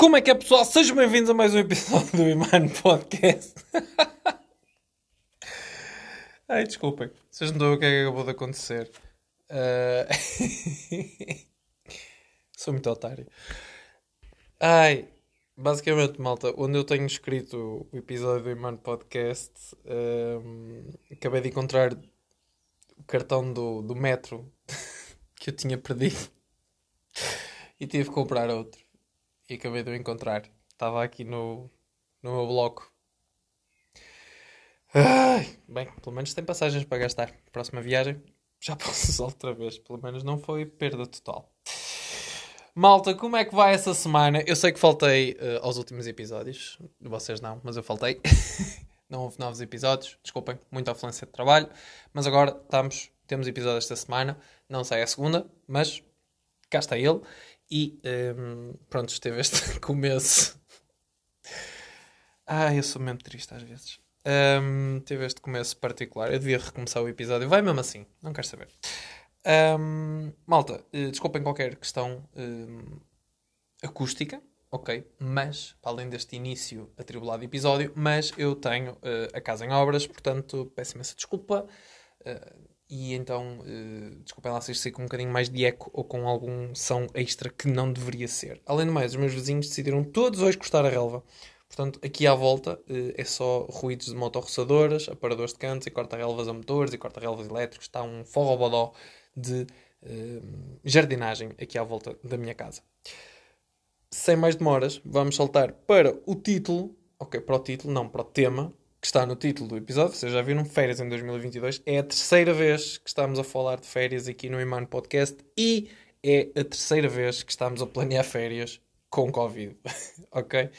Como é que é, pessoal? Sejam bem-vindos a mais um episódio do Iman Podcast. Ai, desculpem. Vocês não estão o que é que acabou de acontecer. Uh... Sou muito otário. Ai, basicamente, malta, onde eu tenho escrito o episódio do Iman Podcast, um... acabei de encontrar o cartão do, do metro que eu tinha perdido e tive que comprar outro e acabei de o encontrar. Estava aqui no, no meu bloco. Ai, bem, pelo menos tem passagens para gastar. Próxima viagem já posso usar outra vez. Pelo menos não foi perda total. Malta, como é que vai essa semana? Eu sei que faltei uh, aos últimos episódios. Vocês não, mas eu faltei. não houve novos episódios. Desculpem, muita afluência de trabalho. Mas agora estamos, temos episódio esta semana. Não sai a segunda, mas cá está ele. E um, pronto, esteve este começo. Ah, eu sou mesmo triste às vezes. Um, teve este começo particular. Eu devia recomeçar o episódio. Vai mesmo assim, não quero saber. Um, malta, uh, desculpem qualquer questão um, acústica, ok? Mas, para além deste início atribulado episódio, mas eu tenho uh, a casa em obras, portanto peço imensa desculpa. Uh, e então, uh, desculpem lá se isto com um bocadinho mais de eco ou com algum som extra que não deveria ser. Além do mais, os meus vizinhos decidiram todos hoje cortar a relva. Portanto, aqui à volta uh, é só ruídos de motorroçadoras, aparadores de cantos e corta-relvas a motores e corta-relvas elétricos. Está um forrobodó de uh, jardinagem aqui à volta da minha casa. Sem mais demoras, vamos saltar para o título. Ok, para o título, não para o tema, está no título do episódio, vocês já viram, férias em 2022. É a terceira vez que estamos a falar de férias aqui no Iman Podcast e é a terceira vez que estamos a planear férias com Covid. ok?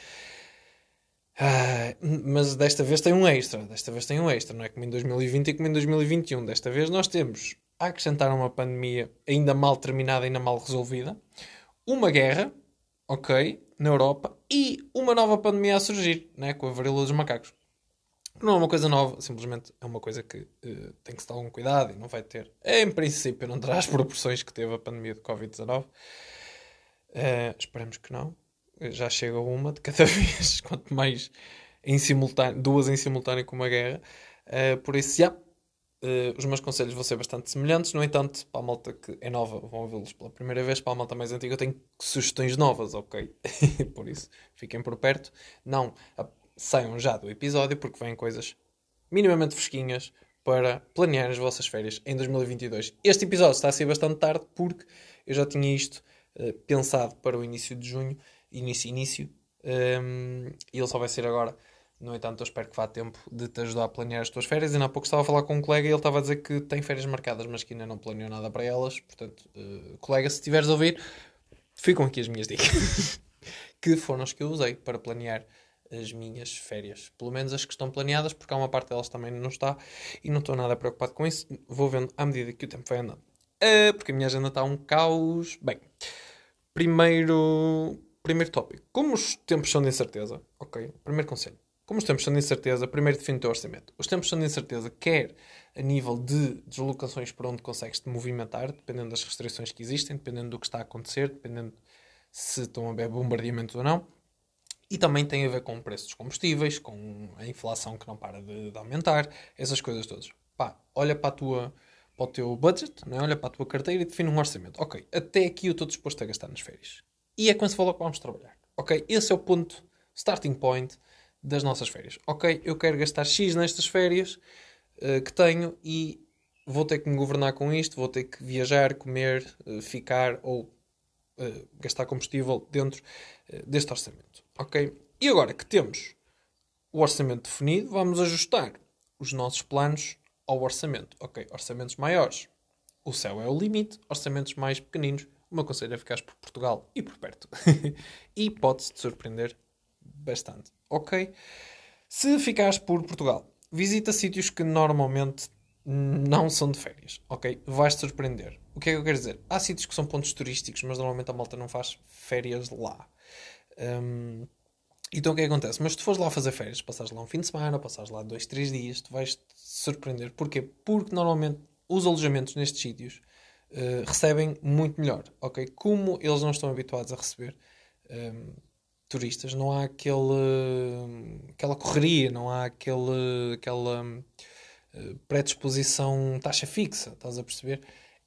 Ah, mas desta vez tem um extra. Desta vez tem um extra. Não é como em 2020 e como em 2021. Desta vez nós temos a acrescentar uma pandemia ainda mal terminada, ainda mal resolvida, uma guerra, ok, na Europa, e uma nova pandemia a surgir, né, com a varíola dos macacos. Não é uma coisa nova, simplesmente é uma coisa que uh, tem que se dar algum cuidado e não vai ter, em princípio, não terá as proporções que teve a pandemia de Covid-19. Uh, eh, esperemos que não. Já chega uma de cada vez, quanto mais em simultâneo, duas em simultâneo com uma guerra. Uh, por isso, já, uh, os meus conselhos vão ser bastante semelhantes. No entanto, para a malta que é nova, vão ouvi-los pela primeira vez. Para a malta mais antiga, eu tenho sugestões novas, ok? por isso, fiquem por perto. Não saiam já do episódio, porque vêm coisas minimamente fresquinhas para planear as vossas férias em 2022. Este episódio está a ser bastante tarde, porque eu já tinha isto uh, pensado para o início de junho, início, início, um, ehm, e ele só vai ser agora. No entanto, eu espero que vá tempo de te ajudar a planear as tuas férias. Ainda há pouco estava a falar com um colega e ele estava a dizer que tem férias marcadas, mas que ainda não planeou nada para elas. Portanto, uh, colega, se estiveres a ouvir, ficam aqui as minhas dicas. que foram as que eu usei para planear as minhas férias. Pelo menos as que estão planeadas, porque há uma parte delas também não está e não estou nada preocupado com isso. Vou vendo à medida que o tempo vai andando. Uh, porque a minha agenda está um caos. Bem, primeiro, primeiro tópico. Como os tempos são de incerteza, ok? Primeiro conselho. Como os tempos são de incerteza, primeiro define o teu orçamento. Os tempos são de incerteza, quer a nível de deslocações para onde consegues te movimentar, dependendo das restrições que existem, dependendo do que está a acontecer, dependendo se estão a haver bombardeamentos ou não e também tem a ver com o preço dos combustíveis, com a inflação que não para de, de aumentar, essas coisas todas. Pá, olha para, tua, para o teu budget, não é? olha para a tua carteira e define um orçamento. Ok, até aqui eu estou disposto a gastar nas férias. E é com esse valor que vamos trabalhar. Ok, esse é o ponto, starting point das nossas férias. Ok, eu quero gastar X nestas férias uh, que tenho e vou ter que me governar com isto, vou ter que viajar, comer, uh, ficar ou uh, gastar combustível dentro deste orçamento. Ok? E agora que temos o orçamento definido, vamos ajustar os nossos planos ao orçamento. Ok, orçamentos maiores, o céu é o limite. Orçamentos mais pequeninos, o meu conselho é ficar por Portugal e por perto. e pode-se te surpreender bastante. Ok? Se ficares por Portugal, visita sítios que normalmente não são de férias. Ok? Vais-te surpreender. O que é que eu quero dizer? Há sítios que são pontos turísticos, mas normalmente a malta não faz férias lá. Um, então o que, é que acontece? Mas se tu fores lá fazer férias, passares lá um fim de semana, passares lá dois, três dias, tu vais te surpreender. Porquê? Porque normalmente os alojamentos nestes sítios uh, recebem muito melhor, ok? Como eles não estão habituados a receber, um, turistas, não há aquele, aquela correria, não há aquele, aquela uh, predisposição taxa fixa, estás a perceber?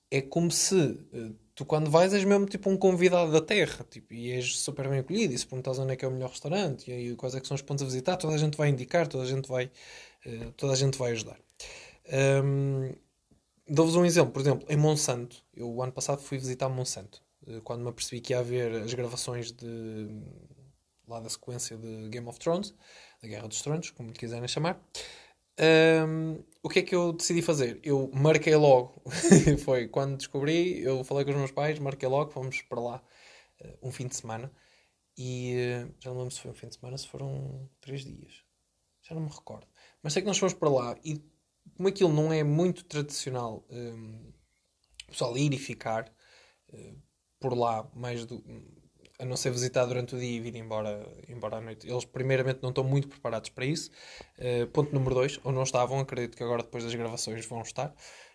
É como se uh, tu quando vais és mesmo tipo um convidado da terra tipo, e és super bem acolhido e se perguntas onde é que é o melhor restaurante e, e quais é que são os pontos a visitar, toda a gente vai indicar, toda a gente vai, uh, toda a gente vai ajudar. Um, Dou-vos um exemplo, por exemplo, em Monsanto, eu o ano passado fui visitar Monsanto, quando me apercebi que ia haver as gravações de lá da sequência de Game of Thrones, da Guerra dos Tronos, como lhe quiserem chamar. Um, o que é que eu decidi fazer? Eu marquei logo, foi quando descobri, eu falei com os meus pais, marquei logo, fomos para lá uh, um fim de semana e uh, já não lembro se foi um fim de semana, se foram três dias, já não me recordo. Mas sei que nós fomos para lá e como aquilo não é muito tradicional, um, o pessoal ir e ficar uh, por lá mais do, a não ser visitar durante o dia e vir embora, embora à noite. Eles, primeiramente, não estão muito preparados para isso. Uh, ponto número 2, ou não estavam, acredito que agora, depois das gravações, vão estar.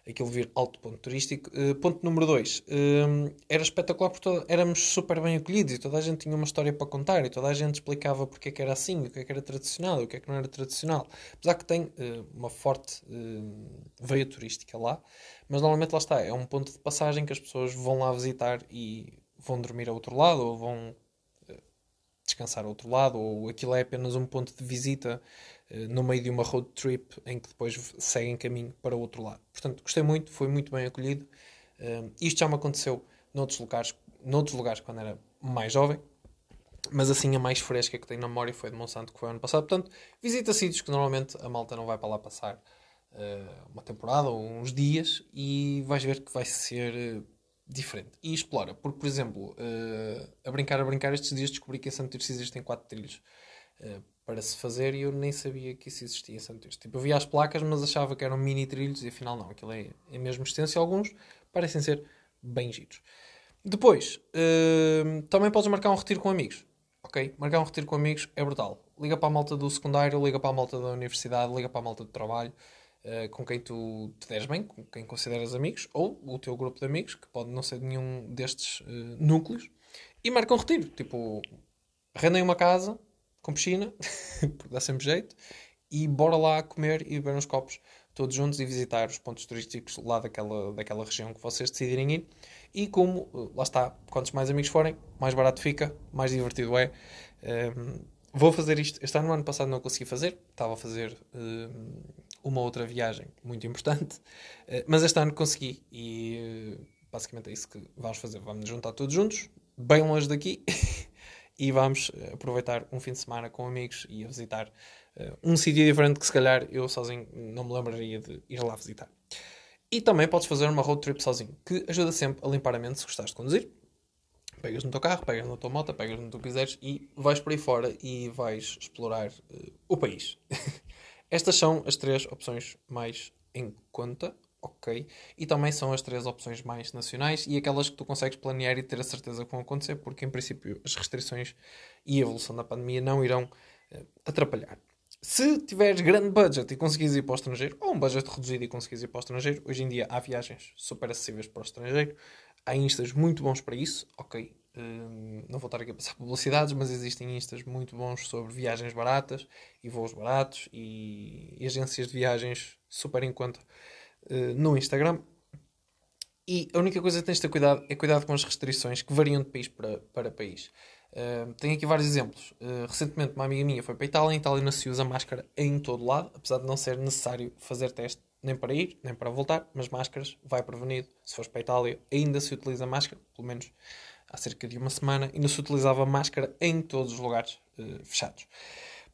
Aquilo vir alto ponto turístico. Uh, ponto número 2, uh, eh, era espetacular porque toda, éramos super bem acolhidos e toda a gente tinha uma história para contar e toda a gente explicava porque é que era assim, o que é que era tradicional, o que é que não era tradicional. Apesar que tem uma forte veia turística lá, mas normalmente lá está, é um ponto de passagem que as pessoas vão lá visitar e vão dormir a outro lado ou vão eh, descansar a outro lado, ou aquilo é apenas um ponto de visita uh, no meio de uma road trip em que depois seguem caminho para o outro lado. Portanto, gostei muito, foi muito bem acolhido. Uh, isto já me aconteceu noutros lugares, noutros lugares quando era mais jovem, mas assim a mais fresca que tenho na memória foi de Monsanto, que foi ano passado. Portanto, visita sítios que normalmente a malta não vai para lá passar uh, uma temporada ou uns dias e vais ver que vai ser diferente. E explora, porque, por exemplo, uh, a brincar, a brincar, estes dias descobri que em Santo Tirso existem quatro trilhos uh, para se fazer e eu nem sabia que isso existia em Santo Tirso. Tipo, eu via as placas, mas achava que eram mini trilhos e afinal não, aquilo é, é mesmo extenso e alguns parecem ser bem giros. Depois, uh, também podes marcar um retiro com amigos. Ok? Marcar um retiro com amigos é brutal. Liga para a malta do secundário, liga para a malta da universidade, liga para a malta do trabalho. Eh, com quem tu te deres bem, com quem consideras amigos, ou o teu grupo de amigos, que pode não ser nenhum destes uh, núcleos, e marcam um retiro. Tipo, rendem uma casa com piscina, porque dá sempre jeito, e bora lá comer e beber uns copos todos juntos e visitar os pontos turísticos lá daquela, daquela região que vocês decidirem ir. E como, eh, lá está, quantos mais amigos forem, mais barato fica, mais divertido é. Um, ehm, vou fazer isto. Este ano, no ano passado, não consegui fazer. Estava a fazer um, ehm, uma outra viagem muito importante, eh, mas este ano consegui e eh, basicamente é isso que vamos fazer. Vamos nos juntar todos juntos, bem longe daqui, e vamos eh, aproveitar um fim de semana com amigos e a visitar um sítio diferente que se calhar eu sozinho não me lembraria de ir lá visitar. E também podes fazer uma road trip sozinho, que ajuda sempre a limpar a mente se gostares de conduzir. Pegas no teu carro, pegas na tua moto, pegas no que tu quiseres e vais por aí fora e vais explorar uh, o país. Estas são as três opções mais em conta, ok? E também são as três opções mais nacionais e aquelas que tu consegues planear e ter a certeza que vão acontecer, porque em princípio as restrições e a evolução da pandemia não irão uh, atrapalhar. Se tiveres grande budget e conseguires ir para o estrangeiro, ou um budget reduzido e conseguires ir para o estrangeiro, hoje em dia há viagens super acessíveis para o estrangeiro, há instas muito bons para isso, ok? Hum, não vou estar aqui a passar publicidades, mas existem instas muito bons sobre viagens baratas e voos baratos e, e agências de viagens super conta uh, no Instagram. E a única coisa que tens de ter cuidado é cuidado com as restrições que variam de país para, para país. Uh, tenho aqui vários exemplos. Uh, recentemente, uma amiga minha foi para a Itália. Em Itália não se usa máscara em todo lado, apesar de não ser necessário fazer teste nem para ir, nem para voltar. Mas máscaras vai prevenido. Se fores para a Itália, ainda se utiliza máscara, pelo menos há cerca de uma semana, ainda se utilizava máscara em todos os lugares uh, fechados.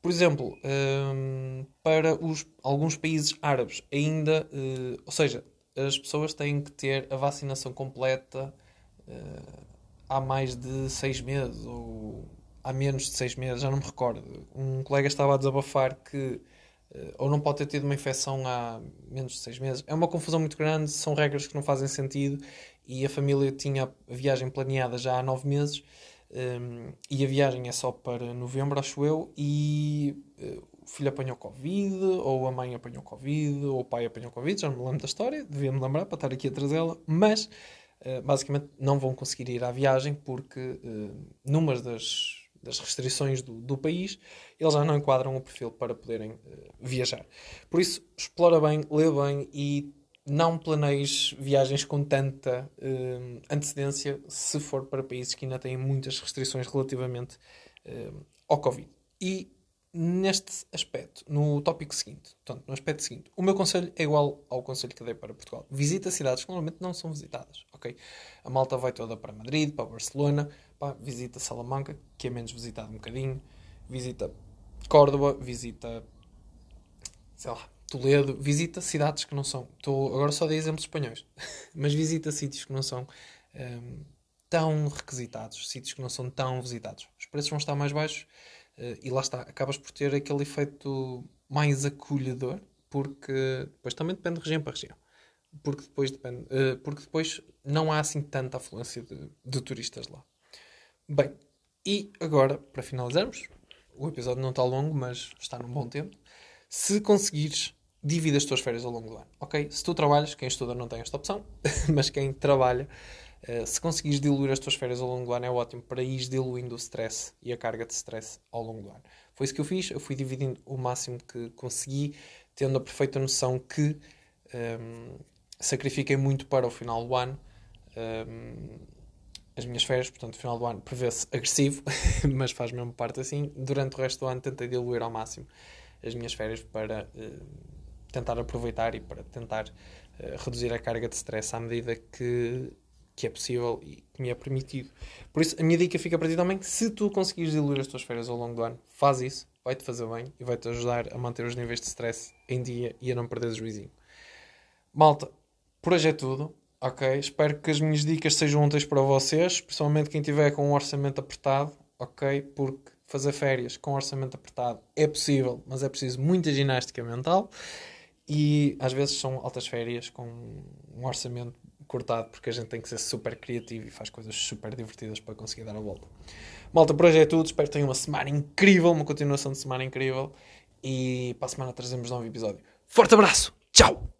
Por exemplo, um, ehm, para os, alguns países árabes, ainda, uh, ou seja, as pessoas têm que ter a vacinação completa uh, há mais de seis meses ou há menos de seis meses, já não me recordo. Um colega estava a desabafar que ou não pode ter tido uma infecção há menos de seis meses. É uma confusão muito grande, são regras que não fazem sentido e a família tinha a viagem planeada já há nove meses um, e a viagem é só para novembro, acho eu, e uh, o filho apanhou Covid, ou a mãe apanhou Covid, ou o pai apanhou Covid, já não me lembro da história, devia me lembrar para estar aqui a trazê-la, mas uh, basicamente não vão conseguir ir à viagem porque uh, numa das das restrições do, do, país, eles já não enquadram o perfil para poderem uh, viajar. Por isso, explora bem, lê bem e não planeis viagens com tanta uh, antecedência se for para países que ainda têm muitas restrições relativamente uh, ao Covid. E neste aspecto, no tópico seguinte, portanto, no aspecto seguinte, o meu conselho é igual ao conselho que dei para Portugal. Visita cidades que normalmente não são visitadas, ok? A malta vai toda para Madrid, para Barcelona, pá, visita Salamanca, que é menos visitado um bocadinho, visita Córdoba, visita, sei lá, Toledo, visita cidades que não são. Estou agora só de exemplos espanhóis, mas visita sítios que não são um, tão requisitados, sítios que não são tão visitados. Os preços vão estar mais baixos uh, e lá está, acabas por ter aquele efeito mais acolhedor, porque depois também depende de região para região. Porque depois, depende, uh, porque depois não há assim tanta afluência de, de turistas lá. Bem, e agora, para finalizarmos, o episódio não está longo, mas está num bom tempo. Se conseguires divide as tuas férias ao longo do ano, ok? Se tu trabalhas, quem estuda não tem esta opção, mas quem trabalha, uh, se conseguires diluir as tuas férias ao longo do ano é ótimo para ir diluindo o stress e a carga de stress ao longo do ano. Foi isso que eu fiz, eu fui dividindo o máximo que consegui, tendo a perfeita noção que um, ehm, sacrifiquei muito para o final do ano. Um, ehm, as minhas férias, portanto, final do ano prevê-se agressivo, mas faz mesmo parte assim. Durante o resto do ano tentei diluir ao máximo as minhas férias para uh, tentar aproveitar e para tentar uh, reduzir a carga de stress à medida que, que é possível e que me é permitido. Por isso, a minha dica fica para ti também: se tu conseguires diluir as tuas férias ao longo do ano, faz isso, vai-te fazer bem e vai-te ajudar a manter os níveis de stress em dia e a não perder o juizinho. Malta, por hoje é tudo. Ok? Espero que as minhas dicas sejam úteis para vocês, principalmente quem tiver com um orçamento apertado, ok? Porque fazer férias com orçamento apertado é possível, mas é preciso muita ginástica mental. E às vezes são altas férias com um orçamento cortado, porque a gente tem que ser super criativo e faz coisas super divertidas para conseguir dar a volta. Malta, por hoje é tudo. Espero que tenham uma semana incrível, uma continuação de semana incrível. E para a semana trazemos um novo episódio. Forte abraço! Tchau!